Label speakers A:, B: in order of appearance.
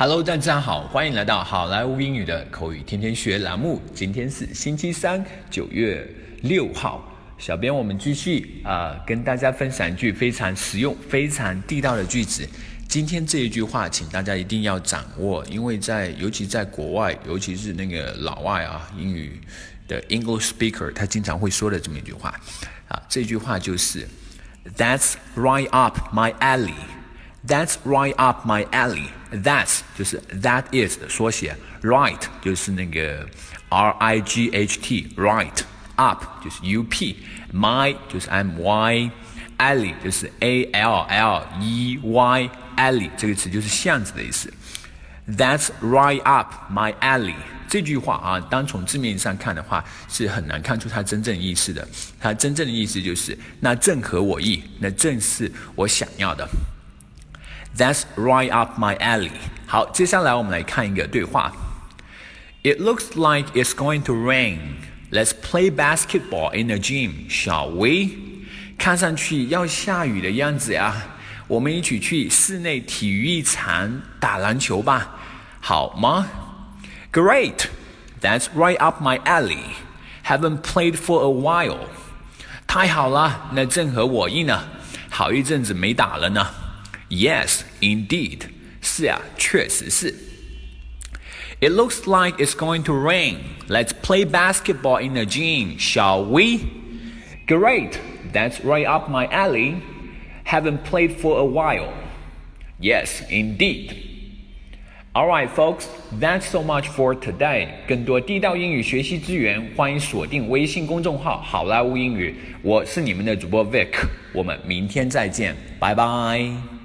A: Hello，大家好，欢迎来到好莱坞英语的口语天天学栏目。今天是星期三，九月六号。小编，我们继续啊，跟大家分享一句非常实用、非常地道的句子。今天这一句话，请大家一定要掌握，因为在尤其在国外，尤其是那个老外啊，英语的 English speaker，他经常会说的这么一句话啊。这句话就是 That's right up my alley。That's right up my alley. That's 就是 that is 的缩写，right 就是那个 R I G H T right up 就是 U P，my 就是 M Y，alley 就是 A L L E Y alley 这个词就是巷子的意思。That's right up my alley 这句话啊，单从字面上看的话，是很难看出它真正意思的。它真正的意思就是，那正合我意，那正是我想要的。That's right up my alley。好，接下来我们来看一个对话。It looks like it's going to rain. Let's play basketball in the gym, shall we? 看上去要下雨的样子呀，我们一起去室内体育场打篮球吧，好吗？Great. That's right up my alley. Haven't played for a while. 太好了，那正合我意呢，好一阵子没打了呢。Yes, indeed. 是啊，确实是。It looks like it's going to rain. Let's play basketball in the gym, shall we? Great. That's right up my alley. Haven't played for a while. Yes, indeed. Alright, folks, that's so much for today. 更多地道英语学习资源，欢迎锁定微信公众号“好莱坞英语”。我是你们的主播 Vic，我们明天再见，拜拜。